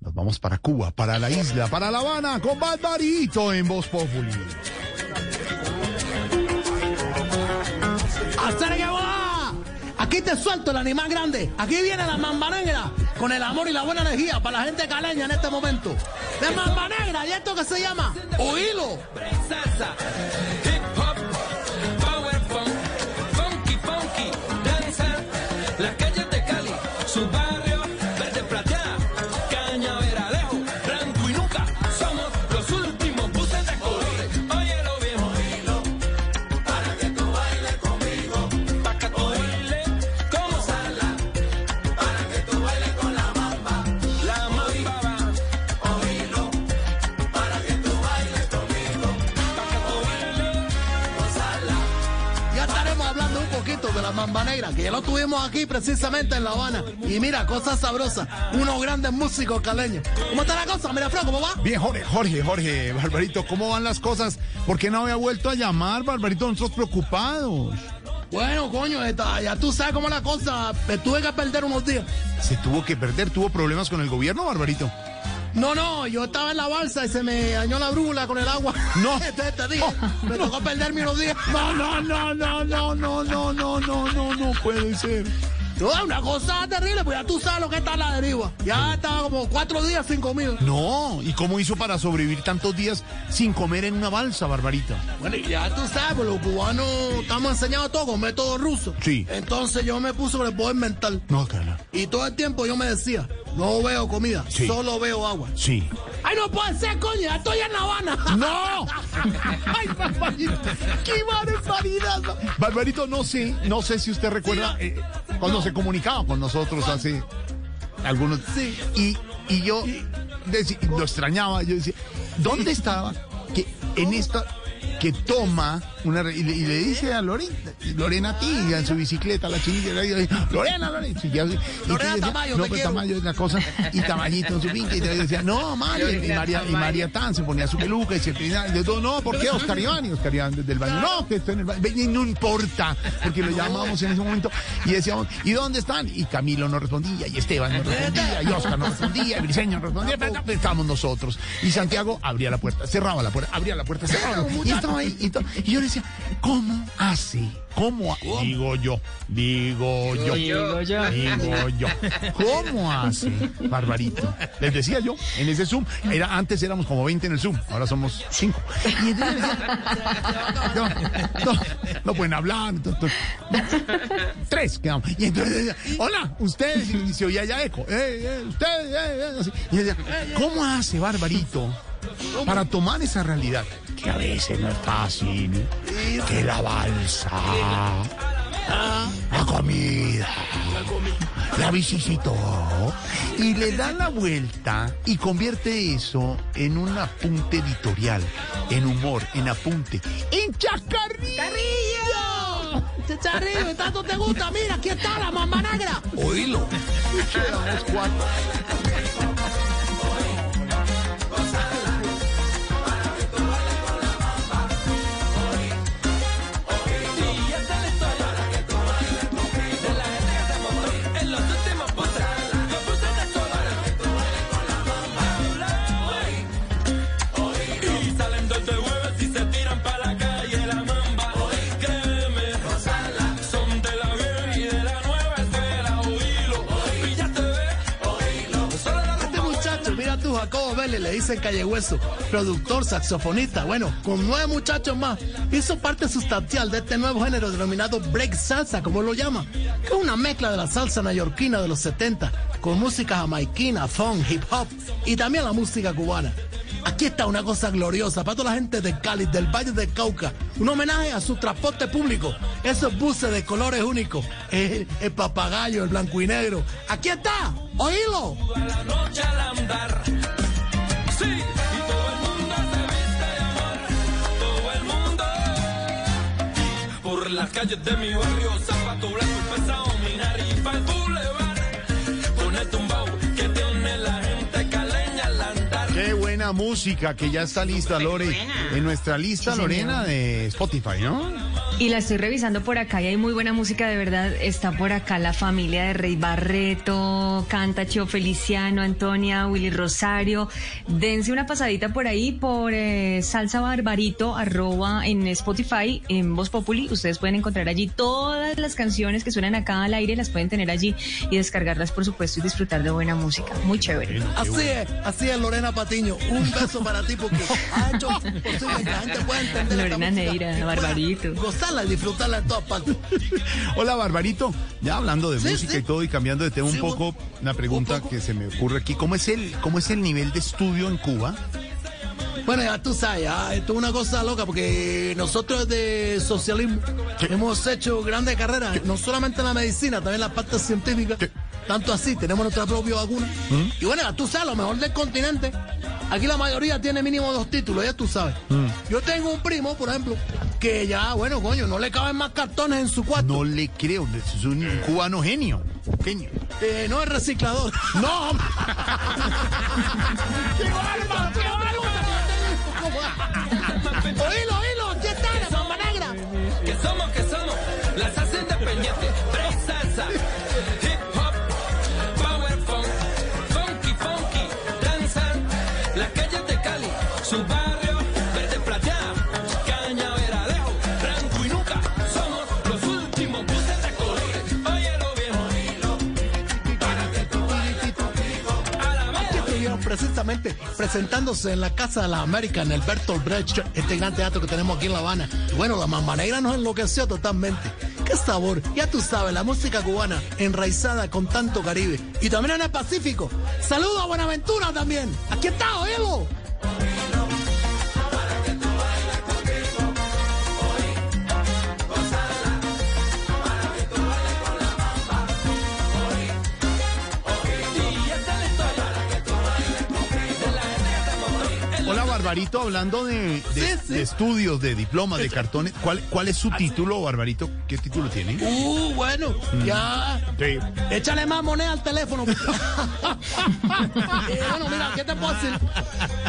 Nos vamos para Cuba, para la isla, para La Habana, con Barbarito en Voz Populi. ¡Hacer que va! Aquí te suelto el animal grande. Aquí viene la mamba negra con el amor y la buena energía para la gente caleña en este momento. De mamba negra y esto que se llama oílo. De la mamba negra, que ya lo tuvimos aquí precisamente en La Habana. Y mira, cosas sabrosas. Unos grandes músicos caleños. ¿Cómo está la cosa? Mira, Fro, ¿cómo va? Bien, Jorge, Jorge, Jorge, Barbarito, ¿cómo van las cosas? ¿Por qué no había vuelto a llamar, Barbarito? Nosotros preocupados. Bueno, coño, esta- ya tú sabes cómo es la cosa. Me tuve que perder unos días. Se tuvo que perder, tuvo problemas con el gobierno, Barbarito. No, no, yo estaba en la balsa y se me dañó la brújula con el agua. No. Entonces te dije, me tocó perderme unos días. No, no, no, no, no, no, no, no, no, no, no puede ser. No, es una cosa terrible, pues ya tú sabes lo que está a la deriva. Ya estaba como cuatro días sin comida. No, ¿y cómo hizo para sobrevivir tantos días sin comer en una balsa, Barbarito? Bueno, y ya tú sabes, pues los cubanos estamos enseñados todo con método ruso. Sí. Entonces yo me puse con el poder mental. No, cara. Y todo el tiempo yo me decía, no veo comida, Sí. solo veo agua. Sí. ¡Ay, no puede ser, coño! ya ¡Estoy en La Habana! ¡No! ¡Ay, Barbarito! ¡Qué barbaridad! Barbarito, no sé, no sé si usted recuerda eh, cuando se comunicaba con nosotros hace algunos... Sí. Y, y yo lo extrañaba, yo decía, ¿dónde estaba que en esta que toma una y le, y le dice a Lorena, Lorena Tiga en su bicicleta, la le dice, Lorena, Lorena, y, ya- y Lorena decía, Tamayo, no, quiero. Tamayo es la cosa, y Tamayito en su finca, y decía, no, María, y María, y María Tan se ponía su peluca y se peinaba, y todo, no, ¿por qué Oscar Iván? Y Oscar Iván desde el baño, no, que estoy en el baño, y no importa, porque lo llamábamos en ese momento, y decíamos, ¿y dónde están? Y Camilo no respondía, y Esteban no respondía, y Oscar no respondía, y Briseño no respondía, pero estábamos nosotros, y Santiago abría la puerta, cerraba la puerta, abría la puerta, cerraba la puerta, y estaba ahí, y, y yo le decía, ¿cómo hace? ¿Cómo? ha-?" Digo yo, digo yo, Digo yo. digo yo. ¿Cómo hace, Barbarito? Les decía yo, en ese Zoom, era, antes éramos como 20 en el Zoom, ahora somos 5. Y entonces les decía, no, no, no pueden hablar. to- tres quedamos. Y entonces decía, hola, ustedes, y se oía ya eco, eh, eh, ustedes, eh, eh, así. Y decía, ¿cómo hace, Barbarito, para tomar esa realidad? Que a veces no es fácil, que la balsa, la comida, la visitó y le da la vuelta y convierte eso en un apunte editorial, en humor, en apunte, en chacarrillo. Chicharrillo, tanto te gusta, mira, aquí está la mamba negra. Oílo. Vélez, le dicen Calle Hueso, productor, saxofonista, bueno, con nueve muchachos más, hizo parte sustancial de este nuevo género denominado break salsa, como lo llama, que es una mezcla de la salsa neoyorquina de los 70 con música jamaiquina, funk, hip hop y también la música cubana. Aquí está una cosa gloriosa para toda la gente de Cali, del Valle del Cauca. Un homenaje a su transporte público. Esos buses de colores únicos. El, el papagayo, el blanco y negro. Aquí está. Oílo. Las calles de mi barrio, zapato blanco pesado, minar y pa'l boulevard. Con el tumbao que tiene la gente caleña al andar. Qué buena música que ya está lista, Lore. En nuestra lista, Lorena, de Spotify, ¿no? Y la estoy revisando por acá y hay muy buena música, de verdad. Está por acá la familia de Rey Barreto, canta Chio Feliciano, Antonia, Willy Rosario. Dense una pasadita por ahí por eh, Salsa Barbarito, arroba en Spotify, en Voz Populi. Ustedes pueden encontrar allí todas las canciones que suenan acá al aire, las pueden tener allí y descargarlas, por supuesto, y disfrutar de buena música. Muy chévere. Así es, así es Lorena Patiño. Un beso para ti porque ha hecho posible que la gente pueda entender esta Lorena música Neira, Barbarito. Gozarla y disfrutarla en todas partes. Hola, Barbarito. Ya hablando de Sí, música sí. y todo y cambiando de tema un poco, una pregunta un poco. que se me ocurre aquí. ¿Cómo es el, cómo es el nivel de estudio en Cuba? Bueno, ya tú sabes, ya, esto es una cosa loca porque nosotros de socialismo Sí. hemos hecho grandes carreras, no solamente en la medicina, también en la parte científica. Tanto así, tenemos nuestra propia vacuna. Y bueno, ya tú sabes, lo mejor del continente. Aquí la mayoría tiene mínimo dos títulos, ya tú sabes. Yo tengo un primo, por ejemplo, que ya, bueno, coño, no le caben más cartones en su cuarto. No le creo, es un cubano genio. Genio. Eh, no es reciclador. No. Oílo, presentándose en la Casa de las Américas, en el Bertolt Brecht, este gran teatro que tenemos aquí en La Habana. Y bueno, la Mamba Negra nos enloqueció totalmente. ¡Qué sabor! Ya tú sabes, la música cubana enraizada con tanto Caribe. Y también en el Pacífico. ¡Saludos a Buenaventura también! ¡Aquí está, oílo! Barbarito, hablando de, de- Sí, sí. de estudios, de diplomas, de cartones. ¿Cuál, ¿Cuál es su título, Barbarito? ¿Qué título tiene? ¡Uh, bueno! Ya... Sí. Échale más moneda al teléfono. Eh, bueno, mira, ¿qué te puedo decir?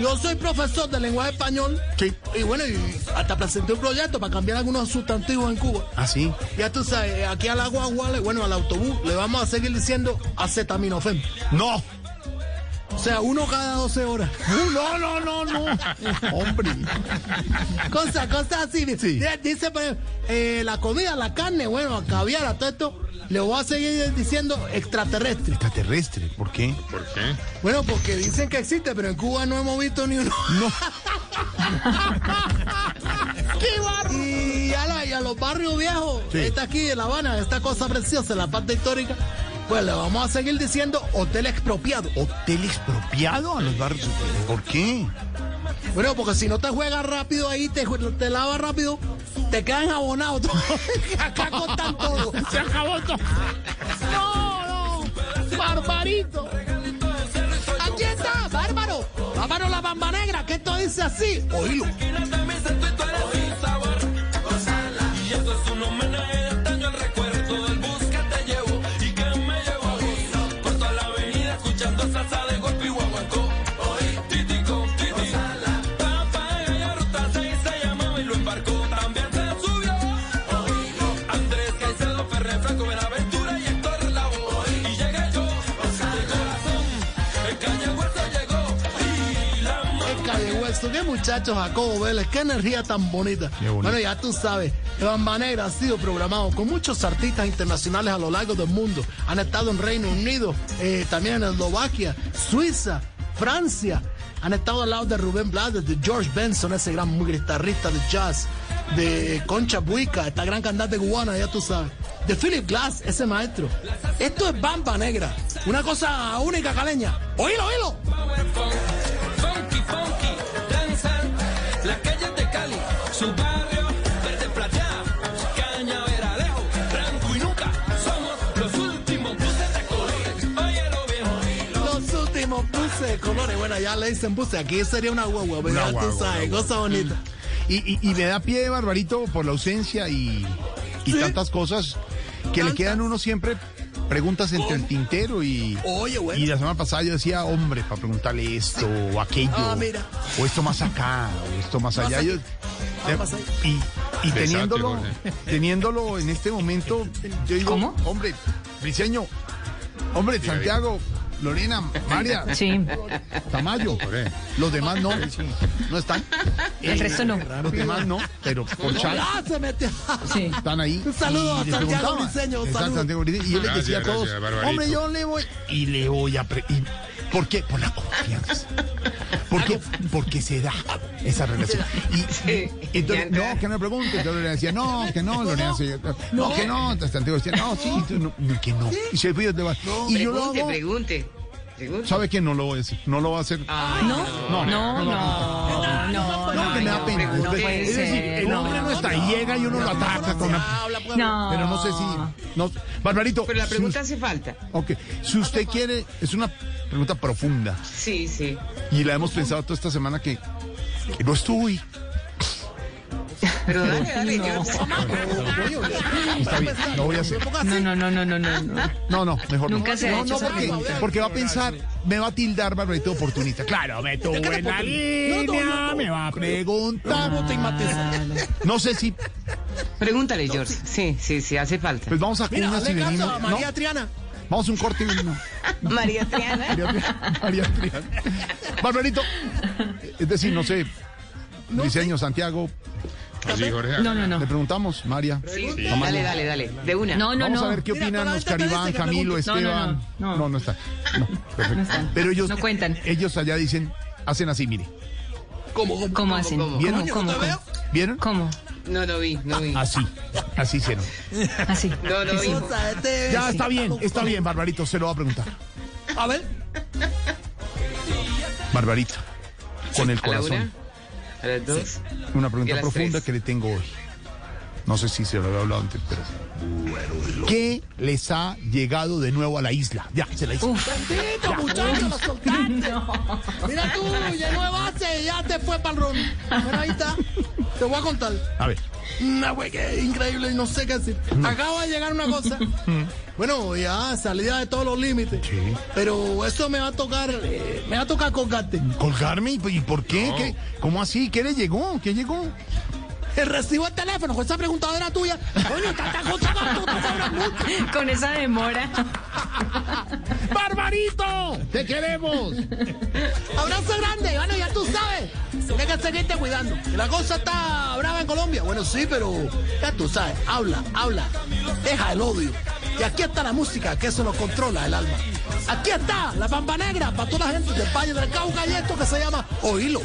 Yo soy profesor de lenguaje español. Sí. Y bueno, y hasta presenté un proyecto para cambiar algunos sustantivos en Cuba. ¿Ah, sí? Ya tú sabes, aquí al agua, le- bueno, al autobús, le vamos a seguir diciendo acetaminofén. No. O sea, uno cada 12 horas. No, no, no, no. Hombre. Cosa, cosa así. Sí. Dice, por ejemplo, eh, la comida, la carne, bueno, a caviar, a todo esto, le voy a seguir diciendo extraterrestre. Extraterrestre, ¿por qué? Bueno, porque dicen que existe, pero en Cuba no hemos visto ni uno. No. ¡Qué barro! Y a, la- y a los barrios viejos, Sí. está aquí en La Habana, esta cosa preciosa, la parte histórica, pues le vamos a seguir diciendo hotel expropiado. ¿Hotel expropiado a los barrios? ¿Por qué? Bueno, porque si no te juegas rápido ahí, te, te lavas rápido, te quedan abonados. Acá contan todo. Se acabó todo. No, no. Barbarito. Aquí está, bárbaro. Bárbaro la bamba negra, que esto dice así. Oílo. Hueso, qué muchacho Jacobo Vélez, qué energía tan bonita. Bueno, ya tú sabes, el Bamba Negra ha sido programado con muchos artistas internacionales a lo largo del mundo. Han estado en Reino Unido, eh, también en Eslovaquia, Suiza, Francia. Han estado al lado de Rubén Blades, de George Benson, ese gran guitarrista de jazz, de Concha Buica, esta gran cantante cubana, ya tú sabes. De Philip Glass, ese maestro. Esto es Bamba Negra, una cosa única caleña. Oílo, oílo. De colores. Bueno, ya le dicen buses. Aquí sería una guagua, pero Una ya tú guagua, sabes, cosa bonita. Y, y, y me da pie, Barbarito, por la ausencia y, y Sí. tantas cosas que le Tantas. quedan a uno siempre preguntas entre el tintero y. Oye, bueno. Y la semana pasada yo decía, hombre, para preguntarle esto o aquello. Ah, mira. O esto más acá, o esto más allá. Yo- Ah, más allá. y y teniéndolo, teniéndolo en este momento, yo digo, ¿Cómo? hombre, Briseño, hombre, Santiago, Lorena, María, Sí, Tamayo, Jorge. los demás no, no están. el resto no. Los demás no, pero por chat ¡Ah, se metió! Sí. están ahí. Un saludo a Santiago. Briseño, un saludo. Santiago Briseño, Y yo les Gracias, decía a todos, gracias, hombre, yo le voy, y le voy a... pre- y- ¿Por qué? Por la confianza. Porque, porque se da esa relación. Y, Sí, y entonces, no, que no me pregunte. Entonces Lorena decía, no, que no, Lorena decía, no, que no. Entonces Santiago decía, no, sí, tú no, que no. Y se fue Y yo lo hago. pregunte. ¿Sabe qué? No lo voy a hacer. No lo voy a hacer. Ay, ¿No? No, No, no, no, no. No, que me da no, pena. Es decir, el hombre no está llega y uno lo ataca con una... No. Pero no sé si... No, Barbarito, Pero la pregunta hace falta. ok, si usted quiere, es una pregunta profunda Sí, sí. y la hemos pensado toda esta semana que, que no estoy. Pero dale, dale. yo- Está bien, lo voy a hacer. No, no, no, no, no, no. no. No, no, mejor Nunca no. se ha no, hecho no, porque, va a pensar, me va a tildar Barbarito de oportunista. Claro, me tuvo en la línea, me va a preguntar. No. No sé si, Pregúntale, George. Sí, sí, sí, hace falta. pues vamos a Mira, cuñas y venimos. ¿no? María Triana. Vamos a un corte y venimos. María Triana. María Triana, María Triana. Barbarito, es decir, no sé, diseño Santiago, Jorge. No, no, no. le preguntamos, María. Sí, Dale, dale, dale. De una. No, no, Vamos no. a ver qué opinan Oscar Iván, Camilo, pregunte. No, no, Esteban. no, No, no. está. No, perfecto. No están. Pero ellos, No cuentan. ellos allá dicen, hacen así, mire. ¿Cómo? ¿Cómo? ¿Cómo hacen? cómo? ¿Vieron? ¿Cómo. ¿Vieron? cómo? No, no vi, no vi. Así, así hicieron. Así. No, no vi. Ya está bien, está bien, Barbarito, se lo va a preguntar. A ver. Barbarita, con el A la una, corazón. A las dos. Una Y a pregunta profunda tres. que le tengo hoy. No sé si se lo había hablado antes, pero... ¿Qué les ha llegado de nuevo a la isla? Ya, se la hice. Bendito, muchacho, lo soltaste. Mira tú, llenó de base, ya te fue para el ron. Bueno, ahí está. Te voy a contar. A ver, Una güey, que increíble, no sé qué decir. Acaba de llegar una cosa. Bueno, ya salida de todos los límites. Sí. Pero eso me va a tocar, eh, me va a tocar colgarte. colgarme, ¿y y por qué? ¿Qué? ¿Cómo así? ¿Qué le llegó? ¿Qué llegó? El recibo del teléfono, pues esa preguntadora tuya. Coño, tanta cosa mucho. Con esa demora. ¡Barbarito! ¡Te queremos! Abrazo grande, bueno, ya tú sabes. Tienes que seguirte cuidando. La cosa está brava en Colombia. Bueno, sí, pero ya tú sabes. Habla, habla. Deja el odio. Y aquí está la música, que eso nos controla el alma. Aquí está la pampa negra para toda la gente del Valle del Cauca y esto que se llama Oílo.